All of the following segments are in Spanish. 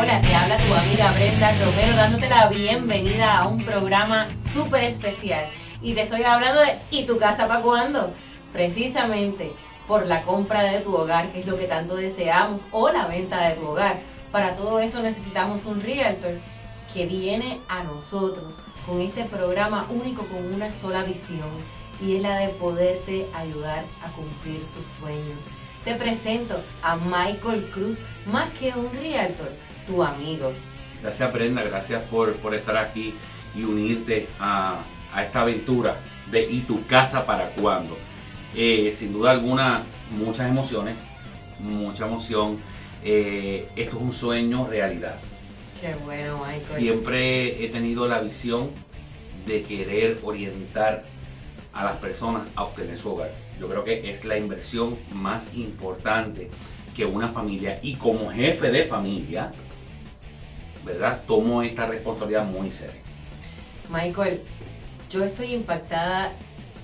Hola, te habla tu amiga Brenda Romero dándote la bienvenida a un programa súper especial. Y te estoy hablando de ¿y tu casa para cuándo? Precisamente por la compra de tu hogar, que es lo que tanto deseamos, o la venta de tu hogar. Para todo eso necesitamos un realtor que viene a nosotros con este programa único con una sola visión y es la de poderte ayudar a cumplir tus sueños. Te presento a Michael Cruz, más que un realtor, tu amigo. Gracias Brenda, gracias por, por estar aquí y unirte a, a, esta aventura de ¿Y tu casa para cuándo? Eh, sin duda alguna, muchas emociones, mucha emoción. Eh, esto es un sueño realidad. Qué bueno, Michael. Siempre he tenido la visión de querer orientar a las personas a obtener su hogar. Yo creo que es la inversión más importante que una familia y como jefe de familia, ¿verdad? Tomo esta responsabilidad muy seria. Michael, yo estoy impactada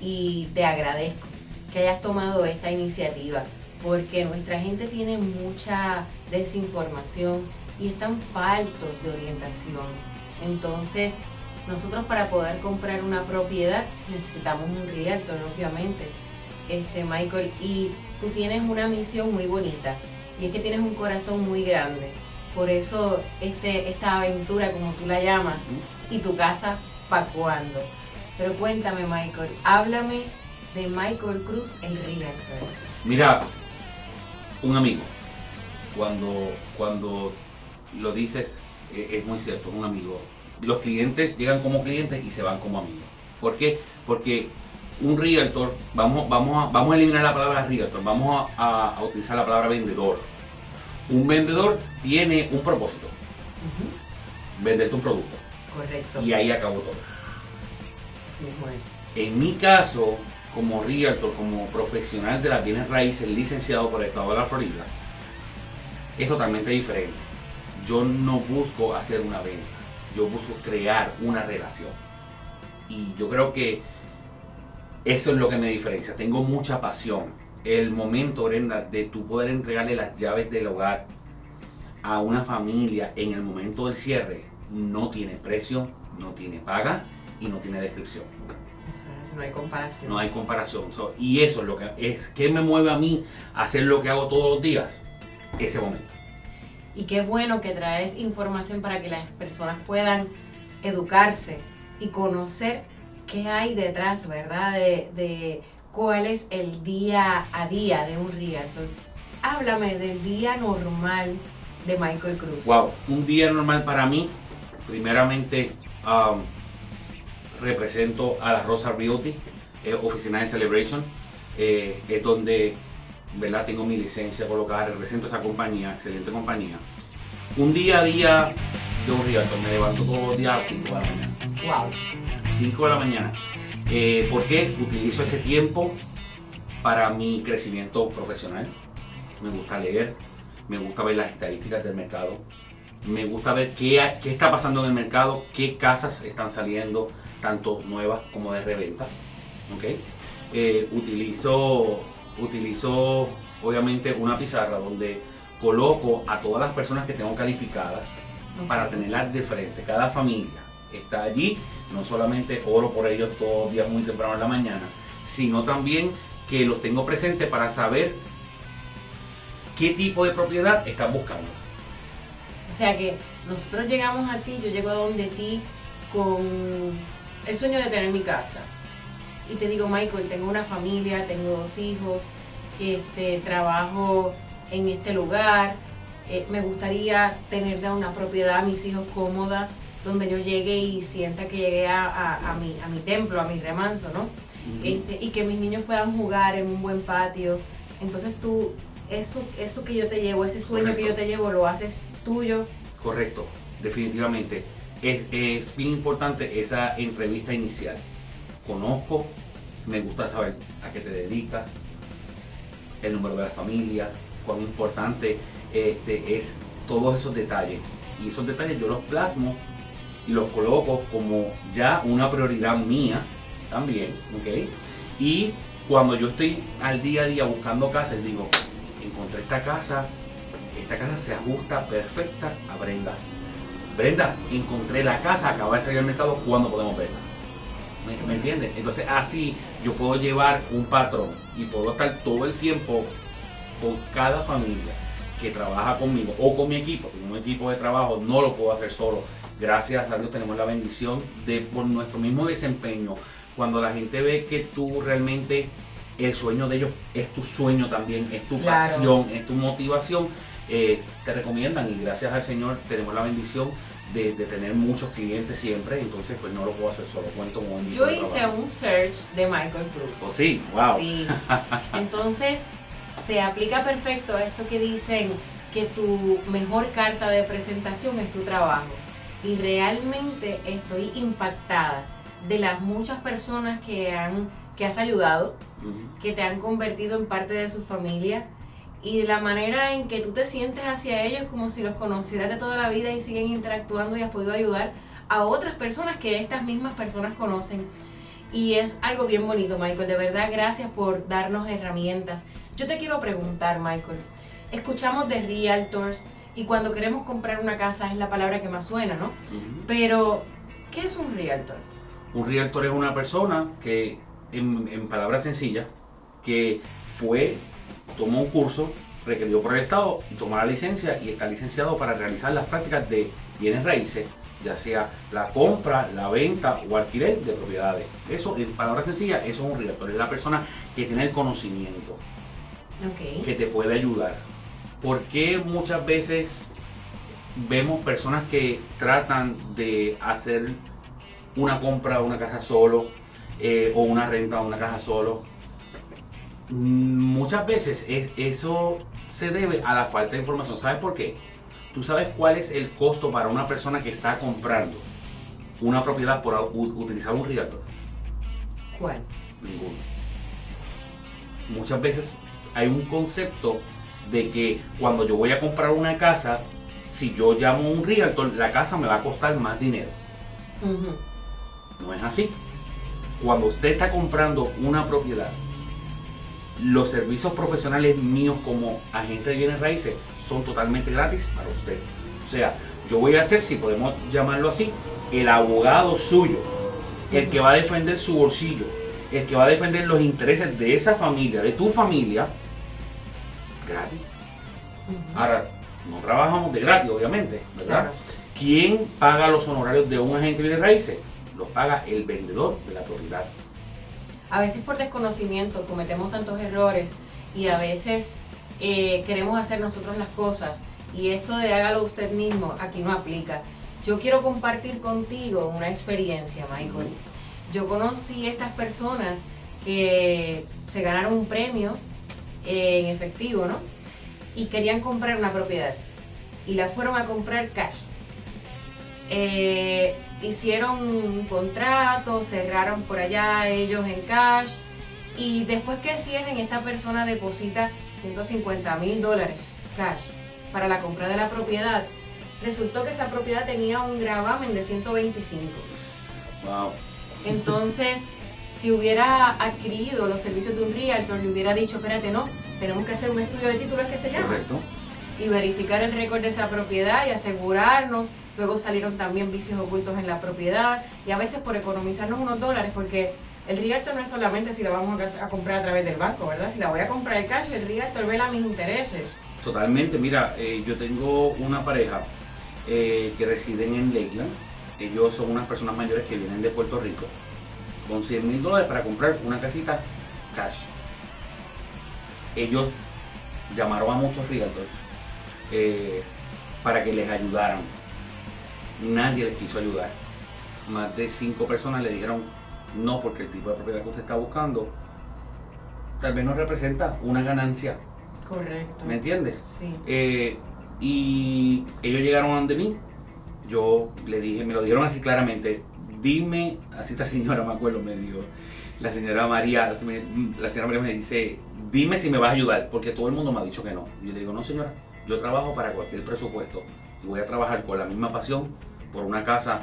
y te agradezco que hayas tomado esta iniciativa porque nuestra gente tiene mucha desinformación y están faltos de orientación. Entonces, nosotros para poder comprar una propiedad necesitamos un realtor, obviamente, este Michael, y tú tienes una misión muy bonita y es que tienes un corazón muy grande. Por eso este, esta aventura, como tú la llamas, y tu casa para cuándo. Pero cuéntame, Michael, háblame de Michael Cruz, el realtor. Mira, un amigo, cuando, cuando lo dices, es muy cierto, un amigo los clientes llegan como clientes y se van como amigos. ¿Por qué? Porque un realtor, vamos, vamos, a, vamos a eliminar la palabra realtor, vamos a, utilizar la palabra vendedor. Un vendedor tiene un propósito, venderte un producto. Correcto. Y ahí acabó todo. En mi caso, como realtor, como profesional de las bienes raíces, licenciado por el Estado de la Florida, es totalmente diferente. Yo no busco hacer una venta yo busco crear una relación. Y yo creo que eso es lo que me diferencia. Tengo mucha pasión. El momento, Brenda, de tú poder entregarle las llaves del hogar a una familia en el momento del cierre, no tiene precio, no tiene paga y no tiene descripción. no hay comparación. No hay comparación. y eso es lo que es que me mueve a mí a hacer lo que hago todos los días, ese momento. Y qué bueno que traes información para que las personas puedan educarse y conocer qué hay detrás, ¿verdad? De, cuál es el día a día de un realtor. Háblame del día normal de Michael Cruz. Wow, un día normal para mí, primeramente um, represento a la Rosa Realty, eh, oficina de Celebration, eh, es donde ¿verdad? Tengo mi licencia colocada, represento esa compañía, excelente compañía. Un día a día de un realtor, me levanto todos los días a las 5 de la mañana. Wow. 5 de la mañana. Eh, ¿Por qué? Utilizo ese tiempo para mi crecimiento profesional. Me gusta leer, me gusta ver las estadísticas del mercado, me gusta ver qué, qué está pasando en el mercado, qué casas están saliendo, tanto nuevas como de reventa. ¿okay? Eh, utilizo utilizo obviamente una pizarra donde coloco a todas las personas que tengo calificadas para tenerlas de frente. Cada familia está allí, no solamente oro por ellos todos los días muy temprano en la mañana, sino también que los tengo presentes para saber qué tipo de propiedad están buscando. O sea que nosotros llegamos a ti, yo llego a donde ti con el sueño de tener mi casa. Y te digo, Michael, tengo una familia, tengo dos hijos, este, trabajo en este lugar, eh, me gustaría tener una propiedad a mis hijos cómoda, donde yo llegue y sienta que llegué a, mi, a mi templo, a mi remanso, ¿no? Este, y que mis niños puedan jugar en un buen patio. Entonces tú, eso, eso que yo te llevo, ese sueño que yo te llevo, lo haces tuyo. Correcto, definitivamente. Es, es bien importante esa entrevista inicial conozco, me gusta saber a qué te dedicas, el número de la familia, cuán importante este, es todos esos detalles. Y esos detalles yo los plasmo y los coloco como ya una prioridad mía también, ¿ok? Y cuando yo estoy al día a día buscando casas, digo, encontré esta casa, esta casa se ajusta perfecta a Brenda. Brenda, encontré la casa, acaba de salir al mercado, ¿cuándo podemos verla? ¿Me, me entiendes? Entonces así yo puedo llevar un patrón y puedo estar todo el tiempo con cada familia que trabaja conmigo o con mi equipo, con un equipo de trabajo, no lo puedo hacer solo. Gracias a Dios tenemos la bendición de por nuestro mismo desempeño, cuando la gente ve que tú realmente el sueño de ellos es tu sueño también, es tu Claro. pasión, es tu motivación, eh, te recomiendan y gracias al Señor tenemos la bendición de, de tener muchos clientes siempre, entonces pues no lo puedo hacer solo, cuento con Yo hice trabajo. un search de Michael Cruz. Oh, sí, wow. Sí. Entonces, se aplica perfecto a esto que dicen que tu mejor carta de presentación es tu trabajo. Y realmente estoy impactada de las muchas personas que han que has ayudado, Ujú. que te han convertido en parte de su familia y de la manera en que tú te sientes hacia ellos como si los conocieras de toda la vida y siguen interactuando y has podido ayudar a otras personas que estas mismas personas conocen. Y es algo bien bonito, Michael. De verdad, gracias por darnos herramientas. Yo te quiero preguntar, Michael. Escuchamos de realtors y cuando queremos comprar una casa es la palabra que más suena, ¿no? Pero, ¿qué es un realtor? Un realtor es una persona que, en, en palabras sencillas, que fue, tomó un curso requerido por el Estado y tomó la licencia y está licenciado para realizar las prácticas de bienes raíces, ya sea la compra, la venta o alquiler de propiedades. Eso, en palabras sencillas, eso es un realtor, es la persona que tiene el conocimiento, que te puede ayudar. Porque muchas veces vemos personas que tratan de hacer una compra de una casa solo eh, o una renta de una casa solo? Muchas veces es- eso se debe a la falta de información. ¿Sabes por qué? ¿Tú sabes cuál es el costo para una persona que está comprando una propiedad por utilizar un realtor? ¿Cuál? Ninguno. Muchas veces hay un concepto de que cuando yo voy a comprar una casa, si yo llamo a un realtor, la casa me va a costar más dinero. No es así. Cuando usted está comprando una propiedad, los servicios profesionales míos como agente de bienes raíces son totalmente gratis para usted. O sea, yo voy a ser, si podemos llamarlo así, el abogado suyo, el que va a defender su bolsillo, el que va a defender los intereses de esa familia, de tu familia, gratis. Ahora, no trabajamos de gratis, obviamente, ¿verdad? Claro. ¿Quién paga los honorarios de un agente de raíces? Los paga el vendedor de la propiedad. A veces por desconocimiento cometemos tantos errores y a veces eh, queremos hacer nosotros las cosas y esto de hágalo usted mismo aquí no aplica. Yo quiero compartir contigo una experiencia, Michael. Yo conocí estas personas que se ganaron un premio eh, en efectivo, ¿no? Y querían comprar una propiedad y la fueron a comprar cash. Eh, hicieron un contrato, cerraron por allá ellos en cash y después que cierren esta persona deposita 150 mil dólares cash para la compra de la propiedad. Resultó que esa propiedad tenía un gravamen de 125. Wow. Entonces, si hubiera adquirido los servicios de un realtor, le hubiera dicho, espérate, no, tenemos que hacer un estudio de títulos que se llama Correcto. y verificar el récord de esa propiedad y asegurarnos. Luego salieron también vicios ocultos en la propiedad y a veces por economizarnos unos dólares, porque el realtor no es solamente si la vamos a, comprar a través del banco, ¿verdad? Si la voy a comprar en cash, el realtor vela mis intereses. Totalmente. Mira, eh, yo tengo una pareja eh, que residen en Lakeland. Ellos son unas personas mayores que vienen de Puerto Rico con 100 mil dólares para comprar una casita cash. Ellos llamaron a muchos realtors eh, para que les ayudaran. Nadie les quiso ayudar. Más de cinco personas le dijeron no porque el tipo de propiedad que usted está buscando tal vez no representa una ganancia. Correcto. ¿Me entiendes? Sí. Eh, y ellos llegaron ante mí. Yo le dije, me lo dijeron así claramente. Dime, así esta señora me acuerdo, me dijo, la señora María, la señora María me dice, dime si me vas a ayudar, porque todo el mundo me ha dicho que no. Yo le digo, no señora, yo trabajo para cualquier presupuesto y voy a trabajar con la misma pasión por una casa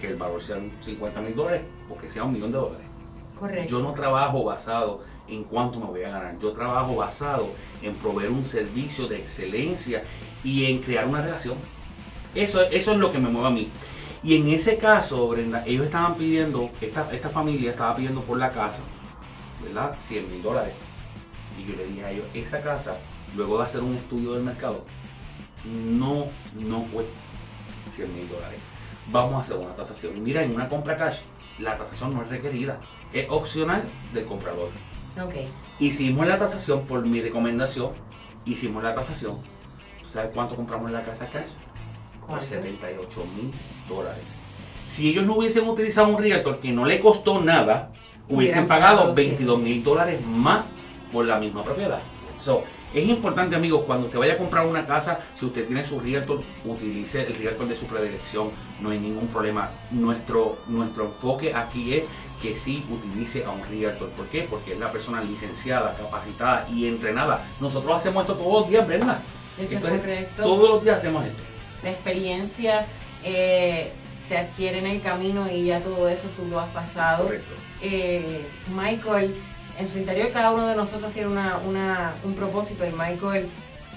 que el valor sean 50 mil dólares o que sea un millón de dólares. Correcto. Yo no trabajo basado en cuánto me voy a ganar. Yo trabajo basado en proveer un servicio de excelencia y en crear una relación. Eso, eso es lo que me mueve a mí. Y en ese caso, Brenda, ellos estaban pidiendo, esta, esta familia estaba pidiendo por la casa, ¿verdad? 100 mil dólares. Y yo le dije a ellos, esa casa, luego de hacer un estudio del mercado, no, no cuesta 100 mil dólares. Vamos a hacer una tasación. Mira, en una compra cash, la tasación no es requerida, es opcional del comprador. Ok. Hicimos la tasación por mi recomendación, hicimos la tasación. ¿Tú sabes cuánto compramos la casa cash? Por ¿Cuánto? 78 mil dólares. Si ellos no hubiesen utilizado un realtor que no le costó nada, hubiesen pagado pagado 22 mil dólares más por la misma propiedad. So, es importante, amigos, cuando usted vaya a comprar una casa, si usted tiene su realtor, utilice el realtor de su predilección. No hay ningún problema. Nuestro, nuestro enfoque aquí es que sí utilice a un realtor. ¿Por qué? Porque es la persona licenciada, capacitada y entrenada. Nosotros hacemos esto todos los días, Brenda. Eso Esto es es- correcto. Todos los días hacemos esto. La experiencia eh, se adquiere en el camino y ya todo eso tú lo has pasado. Eh, Michael, en su interior cada uno de nosotros tiene una, una- un propósito y Michael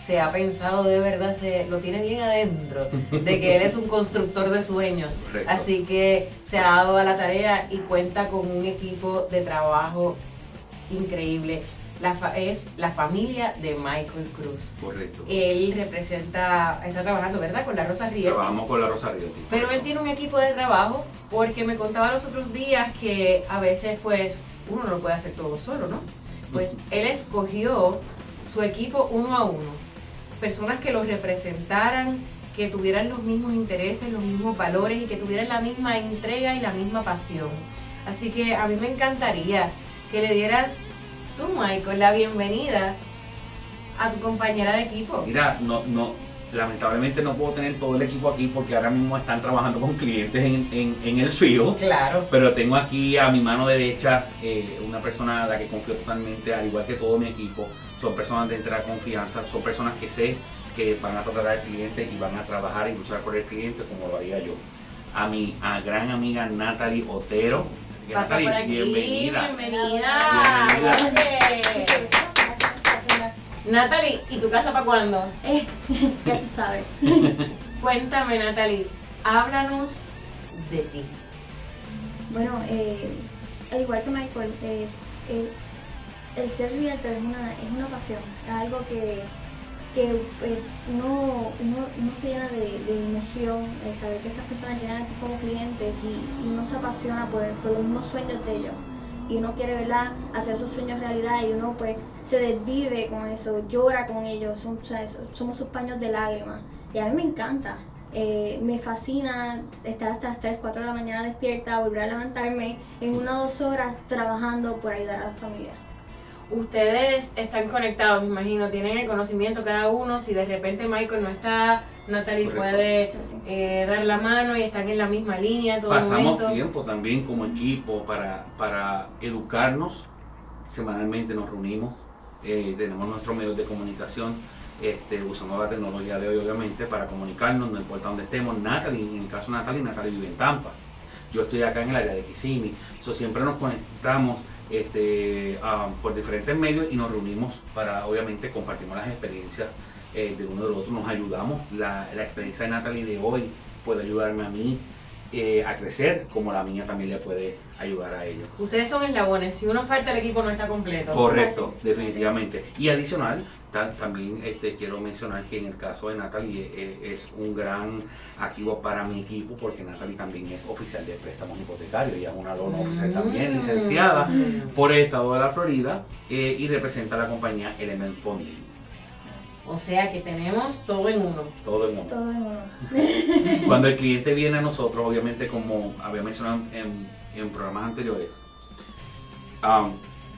se ha pensado de verdad, se lo tiene bien adentro, de que él es un constructor de sueños. Correcto. Así que se ha dado a la tarea y cuenta con un equipo de trabajo increíble. La fa- es la familia de Michael Cruz. Correcto. Él representa, está trabajando, ¿verdad? Con la Rosa Riel. Trabajamos con la Rosa Realty. Pero él tiene un equipo de trabajo porque me contaba los otros días que a veces pues uno no lo puede hacer todo solo, ¿no? Pues él escogió su equipo uno a uno, personas que los representaran, que tuvieran los mismos intereses, los mismos valores y que tuvieran la misma entrega y la misma pasión. Así que a mí me encantaría que le dieras tú, Michael, la bienvenida a tu compañera de equipo. Mira, no, no, lamentablemente no puedo tener todo el equipo aquí porque ahora mismo están trabajando con clientes en, en, en el field. Claro. Pero tengo aquí a mi mano derecha eh, una persona a la que confío totalmente, al igual que todo mi equipo. Son personas de entera confianza, son personas que sé que van a tratar al cliente y van a trabajar y luchar por el cliente como lo haría yo. A mi a gran amiga Natalie Otero. Así que, Pasa Natalie, por aquí. bienvenida. Bienvenida. Bienvenida. Natalie, ¿y tu casa para cuándo? Eh, ya tú sabes. Cuéntame, Natalie, háblanos de ti. Bueno, eh, al igual que Michael, es, el, el ser realtor es una, es una pasión, es algo que, que pues uno, uno, uno se llena de, emoción, el saber que estas personas llegan aquí como clientes y, uno se apasiona por, por los mismos sueños de ellos. Y uno quiere, ¿verdad?, hacer esos sueños realidad y uno pues se desvive con eso, llora con ellos, son- o somos sus paños de lágrimas. Y a mí me encanta, eh, me fascina estar hasta las 3, 4 de la mañana despierta, volver a levantarme en una o dos horas trabajando por ayudar a la familia. Ustedes están conectados, me imagino, tienen el conocimiento cada uno. Si de repente Michael no está, Natalie Correcto. puede eh, dar la mano y están en la misma línea todo Pasamos momento. tiempo también como equipo para, para educarnos. Semanalmente nos reunimos, eh, tenemos nuestros medios de comunicación, este, usando la tecnología de hoy obviamente para comunicarnos, no importa dónde estemos. Natalie, en el caso de Natalie, Natalie vive en Tampa. Yo estoy acá en el área de Kissimmee. So, siempre nos conectamos este, ah, por diferentes medios y nos reunimos para, obviamente, compartimos las experiencias eh, de uno del otro, nos ayudamos. La, la experiencia de Natalie de hoy puede ayudarme a mí eh, a crecer, como la mía también le puede ayudar a ellos. Ustedes son eslabones. Si uno falta, el equipo no está completo. Correcto, definitivamente. Y adicional, también este, quiero mencionar que en el caso de Natalie eh, es un gran activo para mi equipo porque Natalie también es oficial de préstamos hipotecarios, ella es una loan oficial también, Mm. licenciada por el estado de la Florida eh, y representa a la compañía Element Funding. O sea que tenemos todo en uno. Todo el mundo. Todo en uno. Cuando el cliente viene a nosotros, obviamente como había mencionado en, en programas anteriores, um,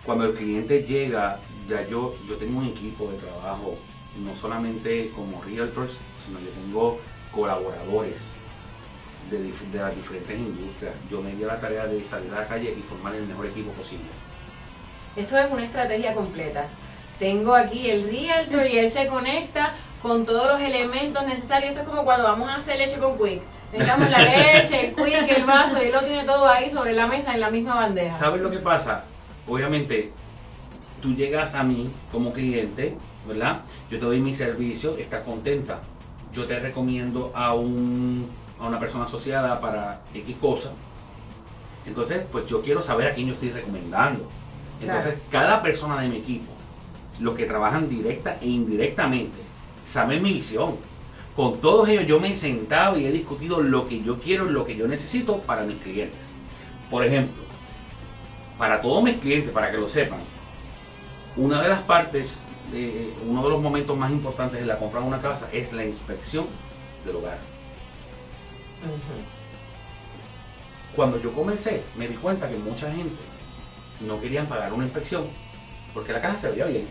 cuando el cliente llega, ya yo, yo tengo un equipo de trabajo, no solamente como realtors, sino yo tengo colaboradores de las diferentes industrias. Yo me di a la tarea de salir a la calle y formar el mejor equipo posible. Esto es una estrategia completa. Tengo aquí el realtor y él se conecta con todos los elementos necesarios. Esto es como cuando vamos a hacer leche con Quick. Necesitamos la leche, el Quick, el vaso y él lo tiene todo ahí sobre la mesa en la misma bandeja. ¿Sabes lo que pasa? Obviamente, tú llegas a mí como cliente, ¿verdad? Yo te doy mi servicio, estás contenta. Yo te recomiendo a, un, a una persona asociada para X cosa. Entonces, pues yo quiero saber a quién yo estoy recomendando. Entonces, cada persona de mi equipo, los que trabajan directa e indirectamente, saben mi visión. Con todos ellos yo me he sentado y he discutido lo que yo quiero, lo que yo necesito para mis clientes. Por ejemplo, para todos mis clientes, para que lo sepan, una de las partes, eh, uno de los momentos más importantes de la compra de una casa es la inspección del hogar. Cuando yo comencé, me di cuenta que mucha gente no querían pagar una inspección porque la casa se veía bien,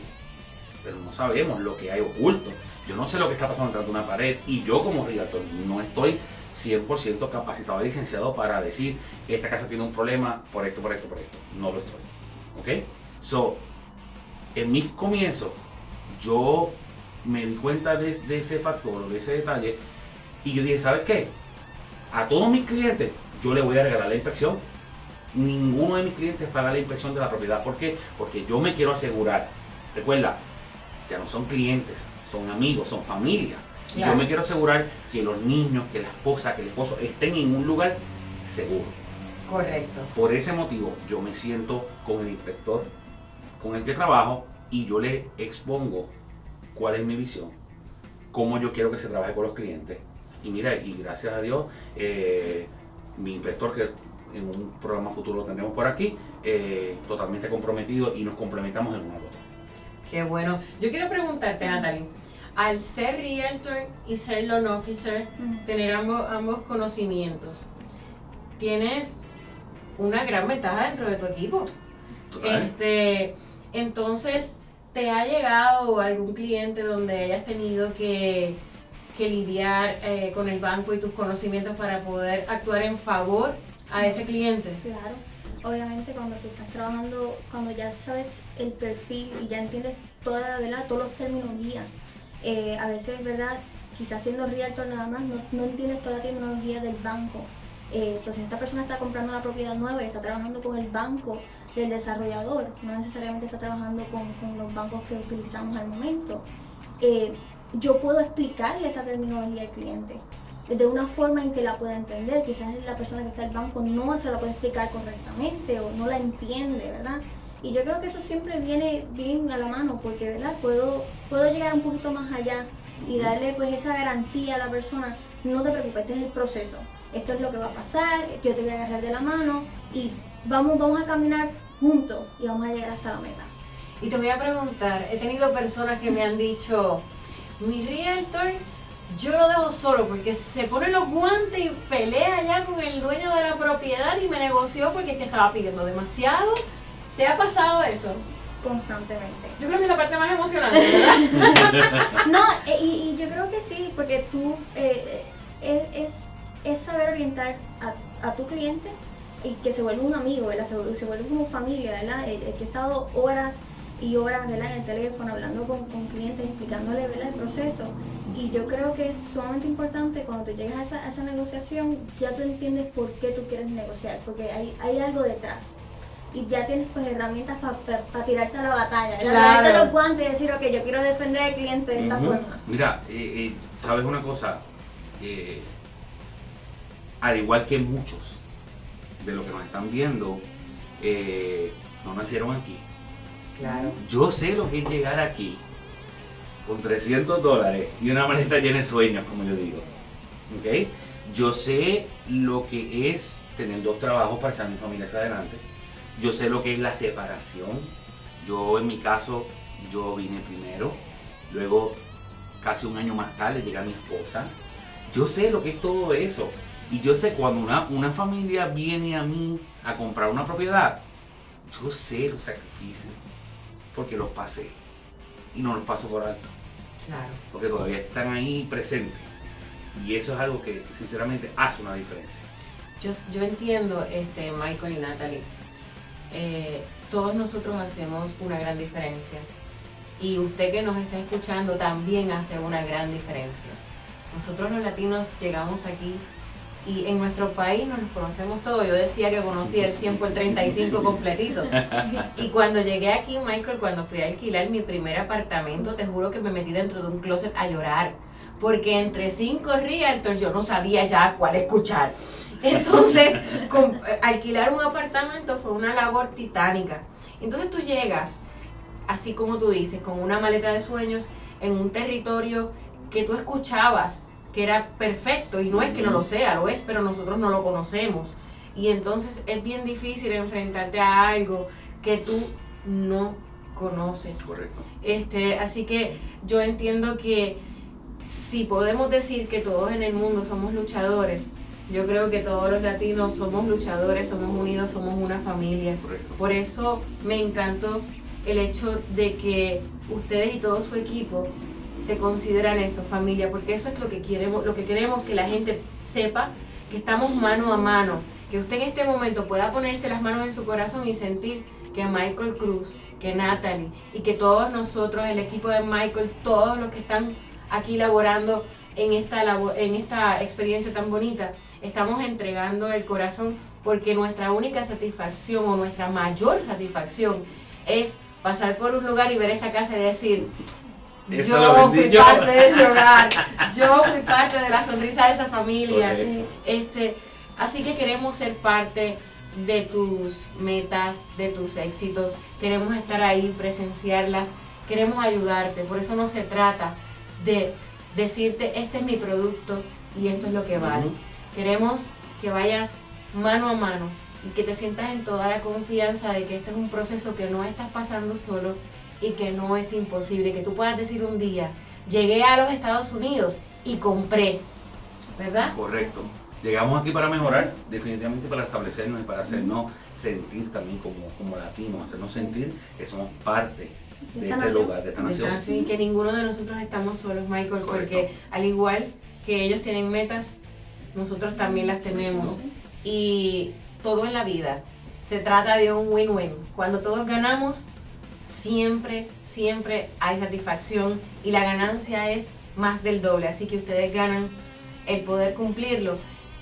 pero no sabemos lo que hay oculto. Yo no sé lo que está pasando detrás de una pared y yo como realtor no estoy 100% capacitado y licenciado para decir esta casa tiene un problema por esto, por esto, por esto. No lo estoy. ¿Ok? So, en mis comienzos, yo me di cuenta de, ese factor, de ese detalle, y yo dije, ¿sabes qué? A todos mis clientes yo le voy a regalar la inspección. Ninguno de mis clientes paga la inspección de la propiedad. ¿Por qué? Porque yo me quiero asegurar. Recuerda, ya no son clientes, son amigos, son familia. Y yo me quiero asegurar que los niños, que la esposa, que el esposo estén en un lugar seguro. Correcto. Por ese motivo, yo me siento con el inspector con el que trabajo y yo le expongo cuál es mi visión, cómo yo quiero que se trabaje con los clientes. Y mira, y gracias a Dios, eh, mi inspector, que en un programa futuro lo tendremos por aquí, eh, totalmente comprometido y nos complementamos en una otra. Qué bueno. Yo quiero preguntarte, Natalie, al ser realtor y ser loan officer, tener ambos, ambos conocimientos, tienes una gran ventaja dentro de tu equipo. Este, entonces, ¿te ha llegado algún cliente donde hayas tenido que, lidiar eh, con el banco y tus conocimientos para poder actuar en favor a ese cliente? Claro. Obviamente cuando tú estás trabajando, cuando ya sabes el perfil y ya entiendes toda, ¿verdad? todos los términos guía, eh, a veces, ¿verdad? Quizás siendo realtor nada más, no, no entiendes toda la terminología del banco. Eh, si esta persona está comprando una propiedad nueva y está trabajando con el banco, del desarrollador, no necesariamente está trabajando con, los bancos que utilizamos al momento. Eh, yo puedo explicarle esa terminología al cliente de una forma en que la pueda entender. Quizás la persona que está el banco no se la puede explicar correctamente o no la entiende, ¿verdad? Y yo creo que eso siempre viene bien a la mano porque, ¿verdad? Puedo, puedo llegar un poquito más allá y darle pues esa garantía a la persona, no te preocupes, este es el proceso, esto es lo que va a pasar, yo te voy a agarrar de la mano y vamos, vamos a caminar juntos y vamos a llegar hasta la meta. Y te voy a preguntar, he tenido personas que me han dicho, mi realtor, yo lo dejo solo porque se pone los guantes y pelea ya con el dueño de la propiedad y me negoció porque es que estaba pidiendo demasiado. ¿Te ha pasado eso? Constantemente. Yo creo que es la parte más emocionante, ¿verdad? no, eh, y, yo creo que sí, porque tú eh, eh, es, es, saber orientar a, a tu cliente y que se vuelve un amigo, ¿verdad? Se, se vuelve como familia, ¿verdad? El, que he estado horas y horas ¿verdad? en el teléfono hablando con, con clientes, explicándole ¿verdad? el proceso. Y yo creo que es sumamente importante cuando tú llegas a esa, a esa negociación, ya tú entiendes por qué tú quieres negociar, porque hay, hay algo detrás. Y ya tienes pues herramientas para tirarte a la batalla, claro. los guantes y decir, ok, yo quiero defender al cliente de esta forma. Mira, eh, eh, ¿sabes una cosa? Eh, al igual que muchos, de lo que nos están viendo eh, no nacieron aquí. Claro. Yo sé lo que es llegar aquí con 300 dólares y una maleta llena de sueños, como yo digo. ¿Ok? Yo sé lo que es tener dos trabajos para echar mi familia hacia adelante. Yo sé lo que es la separación. Yo en mi caso, yo vine primero. Luego, casi un año más tarde, llega mi esposa. Yo sé lo que es todo eso. Y yo sé cuando una, una familia viene a mí a comprar una propiedad, yo sé los sacrificios, porque los pasé y no los paso por alto. Claro. Porque todavía están ahí presentes. Y eso es algo que sinceramente hace una diferencia. Yo, yo entiendo, este, Michael y Natalie, eh, todos nosotros hacemos una gran diferencia. Y usted que nos está escuchando también hace una gran diferencia. Nosotros los latinos llegamos aquí y en nuestro país nos conocemos todos. Yo decía que conocía el 100 por 35 completito. Y cuando llegué aquí, Michael, cuando fui a alquilar mi primer apartamento, te juro que me metí dentro de un closet a llorar. Porque entre cinco realtors yo no sabía ya cuál escuchar. Entonces, alquilar un apartamento fue una labor titánica. Entonces tú llegas, así como tú dices, con una maleta de sueños en un territorio que tú escuchabas que era perfecto y no es que no lo sea, lo es, pero nosotros no lo conocemos. Y entonces es bien difícil enfrentarte a algo que tú no conoces. Correcto. Este, así que yo entiendo que si podemos decir que todos en el mundo somos luchadores, yo creo que todos los latinos somos luchadores, somos unidos, somos una familia. Correcto. Por eso me encantó el hecho de que ustedes y todo su equipo consideran eso, familia, porque eso es lo que queremos, lo que queremos que la gente sepa, que estamos mano a mano, que usted en este momento pueda ponerse las manos en su corazón y sentir que Michael Cruz, que Natalie y que todos nosotros, el equipo de Michael, todos los que están aquí laborando en esta, en esta experiencia tan bonita, estamos entregando el corazón porque nuestra única satisfacción o nuestra mayor satisfacción es pasar por un lugar y ver esa casa y decir, yo fui parte de ese hogar, yo fui parte de la sonrisa de esa familia. Este, así que queremos ser parte de tus metas, de tus éxitos, queremos estar ahí, presenciarlas, queremos ayudarte. Por eso no se trata de decirte, este es mi producto y esto es lo que vale. Queremos que vayas mano a mano y que te sientas en toda la confianza de que este es un proceso que no estás pasando solo y que no es imposible, que tú puedas decir un día, llegué a los Estados Unidos y compré, ¿verdad? Correcto. Llegamos aquí para mejorar, definitivamente para establecernos y para hacernos sentir también como, como latinos, hacernos sentir que somos parte de, este lugar, de esta nación. Y que ninguno de nosotros estamos solos, Michael, porque al igual que ellos tienen metas, nosotros también las tenemos. Y todo en la vida se trata de un win-win. Cuando todos ganamos, siempre, siempre hay satisfacción y la ganancia es más del doble. Así que ustedes ganan el poder cumplirlo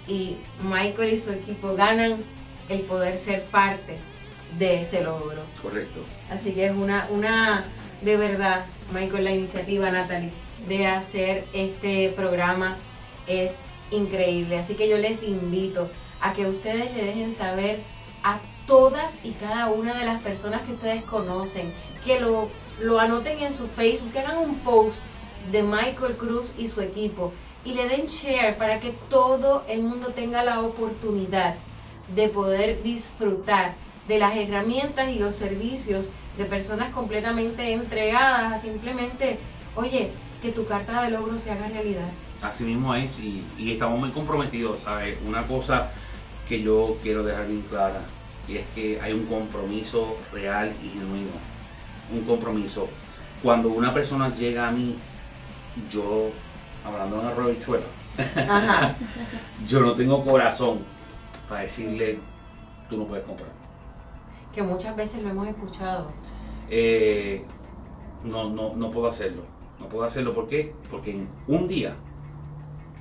y Michael y su equipo ganan el poder ser parte de ese logro. Correcto. Así que es una, una de verdad, Michael, la iniciativa, Natalie, de hacer este programa es increíble. Así que yo les invito a que ustedes le dejen saber a todas y cada una de las personas que ustedes conocen, que lo, lo anoten en su Facebook, que hagan un post de Michael Cruz y su equipo y le den share para que todo el mundo tenga la oportunidad de poder disfrutar de las herramientas y los servicios de personas completamente entregadas a simplemente, oye, que tu carta de logro se haga realidad. Así mismo es y, y estamos muy comprometidos, ¿sabes? Una cosa que yo quiero dejar bien clara y es que hay un compromiso real y genuino un compromiso. Cuando una persona llega a mí, yo, hablando en arroyo yo no tengo corazón para decirle, tú no puedes comprar. Que muchas veces lo hemos escuchado. Eh, no, no, no puedo hacerlo. No puedo hacerlo, ¿por qué? Porque en un día,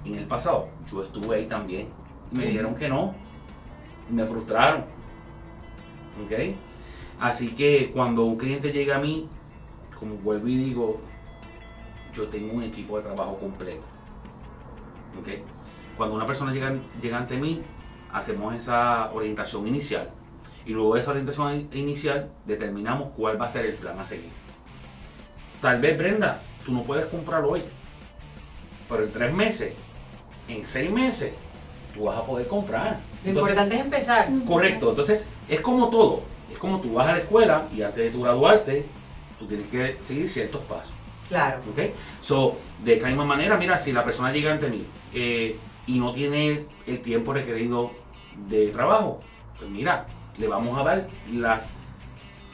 en el pasado, yo estuve ahí también. Me dijeron que no. Y me frustraron. ¿Ok? Así que cuando un cliente llega a mí, como vuelvo y digo, yo tengo un equipo de trabajo completo. ¿Okay? Cuando una persona llega, llega ante mí, hacemos esa orientación inicial. Y luego de esa orientación inicial determinamos cuál va a ser el plan a seguir. Tal vez, Brenda, tú no puedes comprar hoy, pero en tres meses, en seis meses, tú vas a poder comprar. Lo importante es empezar. Correcto, entonces es como todo es como tú vas a la escuela y antes de tu graduarte, tú tienes que seguir ciertos pasos. Claro. ¿Ok? So, de esta misma manera, mira, si la persona llega ante mí eh, y no tiene el tiempo requerido de trabajo, pues mira, le vamos a dar las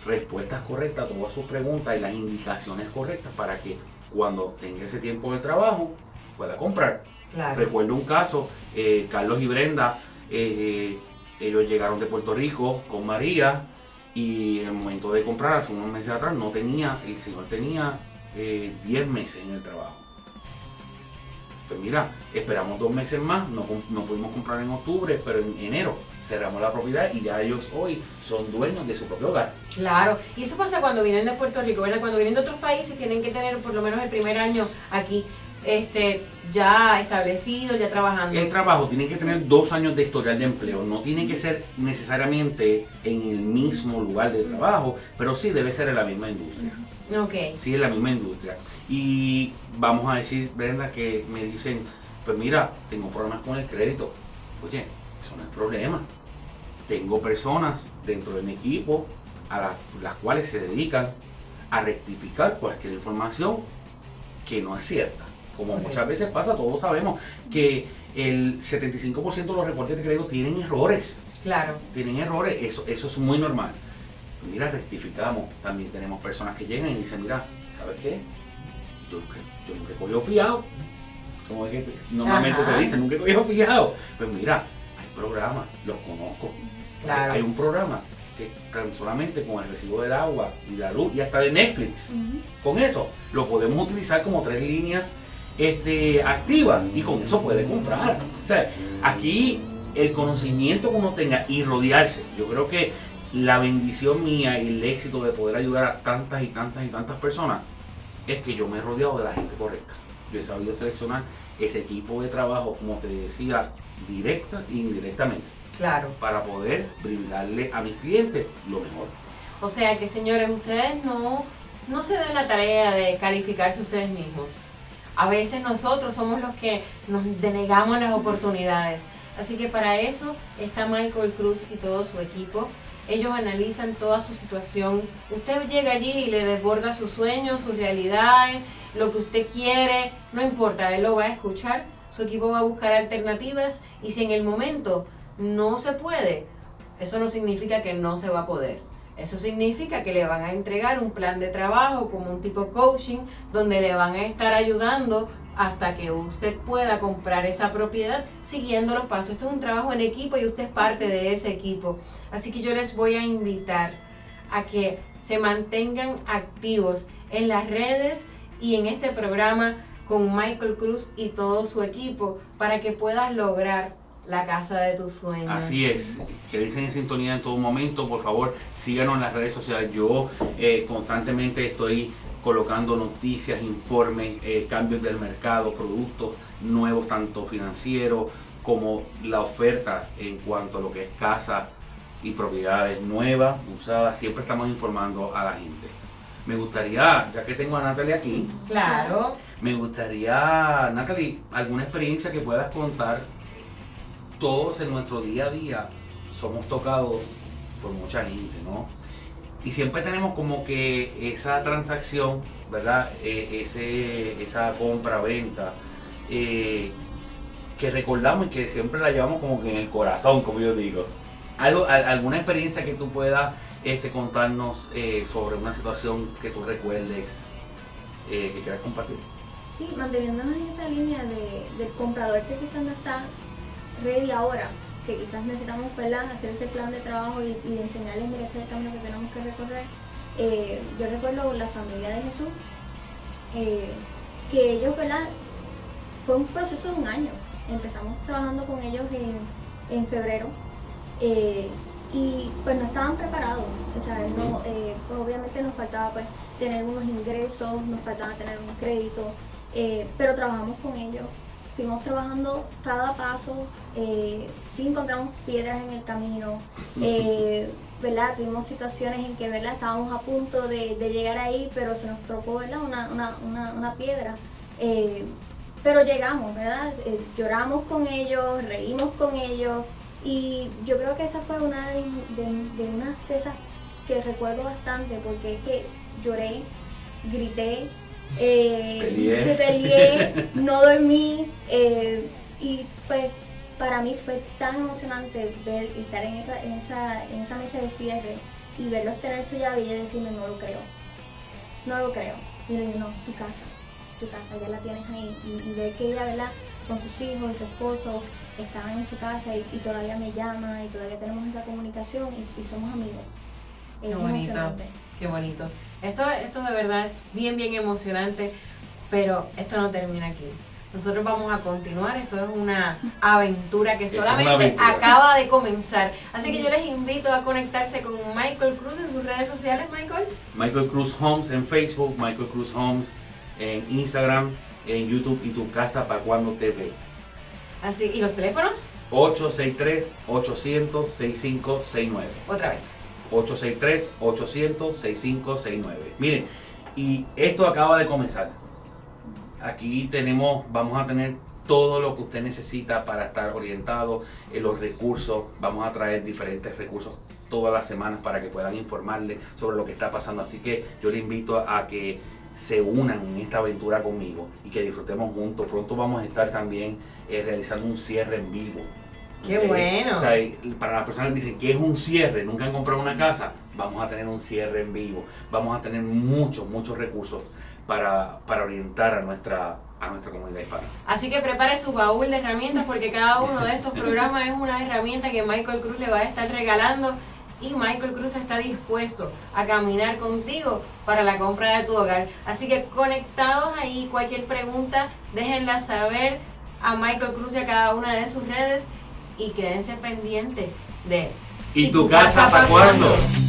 respuestas correctas a todas sus preguntas y las indicaciones correctas para que cuando tenga ese tiempo de trabajo pueda comprar. Claro. Recuerdo un caso, eh, Carlos y Brenda, eh, ellos llegaron de Puerto Rico con María, y en el momento de comprar, hace unos meses atrás, no tenía, el señor tenía 10 eh, meses en el trabajo. Pues mira, esperamos dos meses más, no, no pudimos comprar en octubre, pero en enero cerramos la propiedad y ya ellos hoy son dueños de su propio hogar. Claro, y eso pasa cuando vienen de Puerto Rico, ¿verdad? Cuando vienen de otros países tienen que tener por lo menos el primer año aquí este, ya establecido, ya trabajando. El trabajo tiene que tener dos años de historial de empleo, no tiene que ser necesariamente en el mismo lugar de trabajo, pero sí debe ser en la misma industria. Ok. Sí, en la misma industria. Y vamos a decir, Brenda, que me dicen, pues mira, tengo problemas con el crédito. Oye, eso no es problema. Tengo personas dentro de mi equipo a las cuales se dedican a rectificar cualquier información que no es cierta. Como muchas veces pasa, todos sabemos que el 75% de los reportes de crédito tienen errores. Claro. Tienen errores, eso, eso es muy normal. Mira, rectificamos. También tenemos personas que llegan y dicen, mira, ¿sabes qué? Yo nunca, yo nunca he cogido fiado. Como es que normalmente te dicen, nunca he cogido fiado. Pues mira, hay programas, los conozco. Claro. Hay un programa que tan solamente con el recibo del agua y la luz y hasta de Netflix, con eso lo podemos utilizar como tres líneas este, activas y con eso puede comprar. O sea, aquí el conocimiento que uno tenga y rodearse, yo creo que la bendición mía y el éxito de poder ayudar a tantas y tantas y tantas personas es que yo me he rodeado de la gente correcta. Yo he sabido seleccionar ese equipo de trabajo, como te decía, directa e indirectamente. Claro. Para poder brindarle a mis clientes lo mejor. O sea que, señores, ustedes no, no se den la tarea de calificarse ustedes mismos. A veces nosotros somos los que nos denegamos las oportunidades. Así que para eso está Michael Cruz y todo su equipo. Ellos analizan toda su situación. Usted llega allí y le desborda sus sueños, sus realidades, lo que usted quiere, no importa, él lo va a escuchar. Su equipo va a buscar alternativas y si en el momento no se puede, eso no significa que no se va a poder. Eso significa que le van a entregar un plan de trabajo como un tipo coaching donde le van a estar ayudando hasta que usted pueda comprar esa propiedad siguiendo los pasos. Esto es un trabajo en equipo y usted es parte de ese equipo. Así que yo les voy a invitar a que se mantengan activos en las redes y en este programa con Michael Cruz y todo su equipo para que puedas lograr la casa de tus sueños. Así es, que dicen en sintonía en todo momento, por favor síganos en las redes sociales. Yo eh, constantemente estoy colocando noticias, informes, eh, cambios del mercado, productos nuevos, tanto financieros como la oferta en cuanto a lo que es casa y propiedades nuevas, usadas. Siempre estamos informando a la gente. Me gustaría, ya que tengo a Natalie aquí, claro. Me gustaría, Natalie, alguna experiencia que puedas contar todos en nuestro día a día somos tocados por mucha gente, ¿no? Y siempre tenemos como que esa transacción, ¿verdad? E, ese, esa compra-venta eh, que recordamos y que siempre la llevamos como que en el corazón, como yo digo. ¿Algo, ¿Alguna experiencia que tú puedas este, contarnos eh, sobre una situación que tú recuerdes eh, que quieras compartir? Sí, manteniéndonos en esa línea de, del comprador que quizás no está ready ahora, que quizás necesitamos hacer ese plan de trabajo y, enseñarles, mira, este es el camino que tenemos que recorrer. Eh, yo recuerdo la familia de Jesús, eh, que ellos, ¿verdad? Fue un proceso de un año. Empezamos trabajando con ellos en, en febrero eh, y pues no estaban preparados. O sea, no, pues, obviamente nos faltaba pues tener unos ingresos, nos faltaba tener un crédito, pero trabajamos con ellos fuimos trabajando cada paso, eh, sí encontramos piedras en el camino, eh, ¿verdad? Tuvimos situaciones en que, ¿verdad? Estábamos a punto de, llegar ahí, pero se nos tropó, ¿verdad? Una, piedra. Eh, pero llegamos, ¿verdad? Eh, lloramos con ellos, reímos con ellos y yo creo que esa fue una de, de, unas de esas que recuerdo bastante porque es que lloré, grité, eh, peleé. no dormí eh, y pues para mí fue tan emocionante ver estar en esa, en esa, en esa mesa de cierre y verlos tener su llave y decirme no lo creo, no lo creo. Y le digo, no, tu casa, tu casa, ya la tienes ahí. Y, ver que ella, ¿verdad? Con sus hijos y su esposo estaban en su casa y, todavía me llama y todavía tenemos esa comunicación y, somos amigos. Qué bonito, qué bonito. Esto, esto de verdad es bien, bien emocionante, pero esto no termina aquí. nosotros vamos a continuar. Esto es una aventura que solamente aventura. acaba de comenzar. Así que yo les invito a conectarse con Michael Cruz en sus redes sociales, Michael. Michael Cruz Homes en Facebook, Michael Cruz Homes en Instagram, en YouTube y tu casa para cuando te ve. Así, ¿y los teléfonos? 863-800-6569. Otra vez. 863-800-6569. Miren, y esto acaba de comenzar. Aquí tenemos, vamos a tener todo lo que usted necesita para estar orientado en los recursos. Vamos a traer diferentes recursos todas las semanas para que puedan informarle sobre lo que está pasando. Así que yo le invito a que se unan en esta aventura conmigo y que disfrutemos juntos. Pronto vamos a estar también eh, realizando un cierre en vivo. ¡Qué bueno! O sea, y para las personas que dicen que es un cierre, nunca han comprado una casa, vamos a tener un cierre en vivo. Vamos a tener muchos, muchos recursos para, para orientar a nuestra, a nuestra comunidad hispana. Así que prepare su baúl de herramientas porque cada uno de estos programas es una herramienta que Michael Cruz le va a estar regalando y Michael Cruz está dispuesto a caminar contigo para la compra de tu hogar. Así que conectados ahí, cualquier pregunta, déjenla saber a Michael Cruz y a cada una de sus redes y quédense pendientes de ¿Y tu casa para cuándo? cuándo?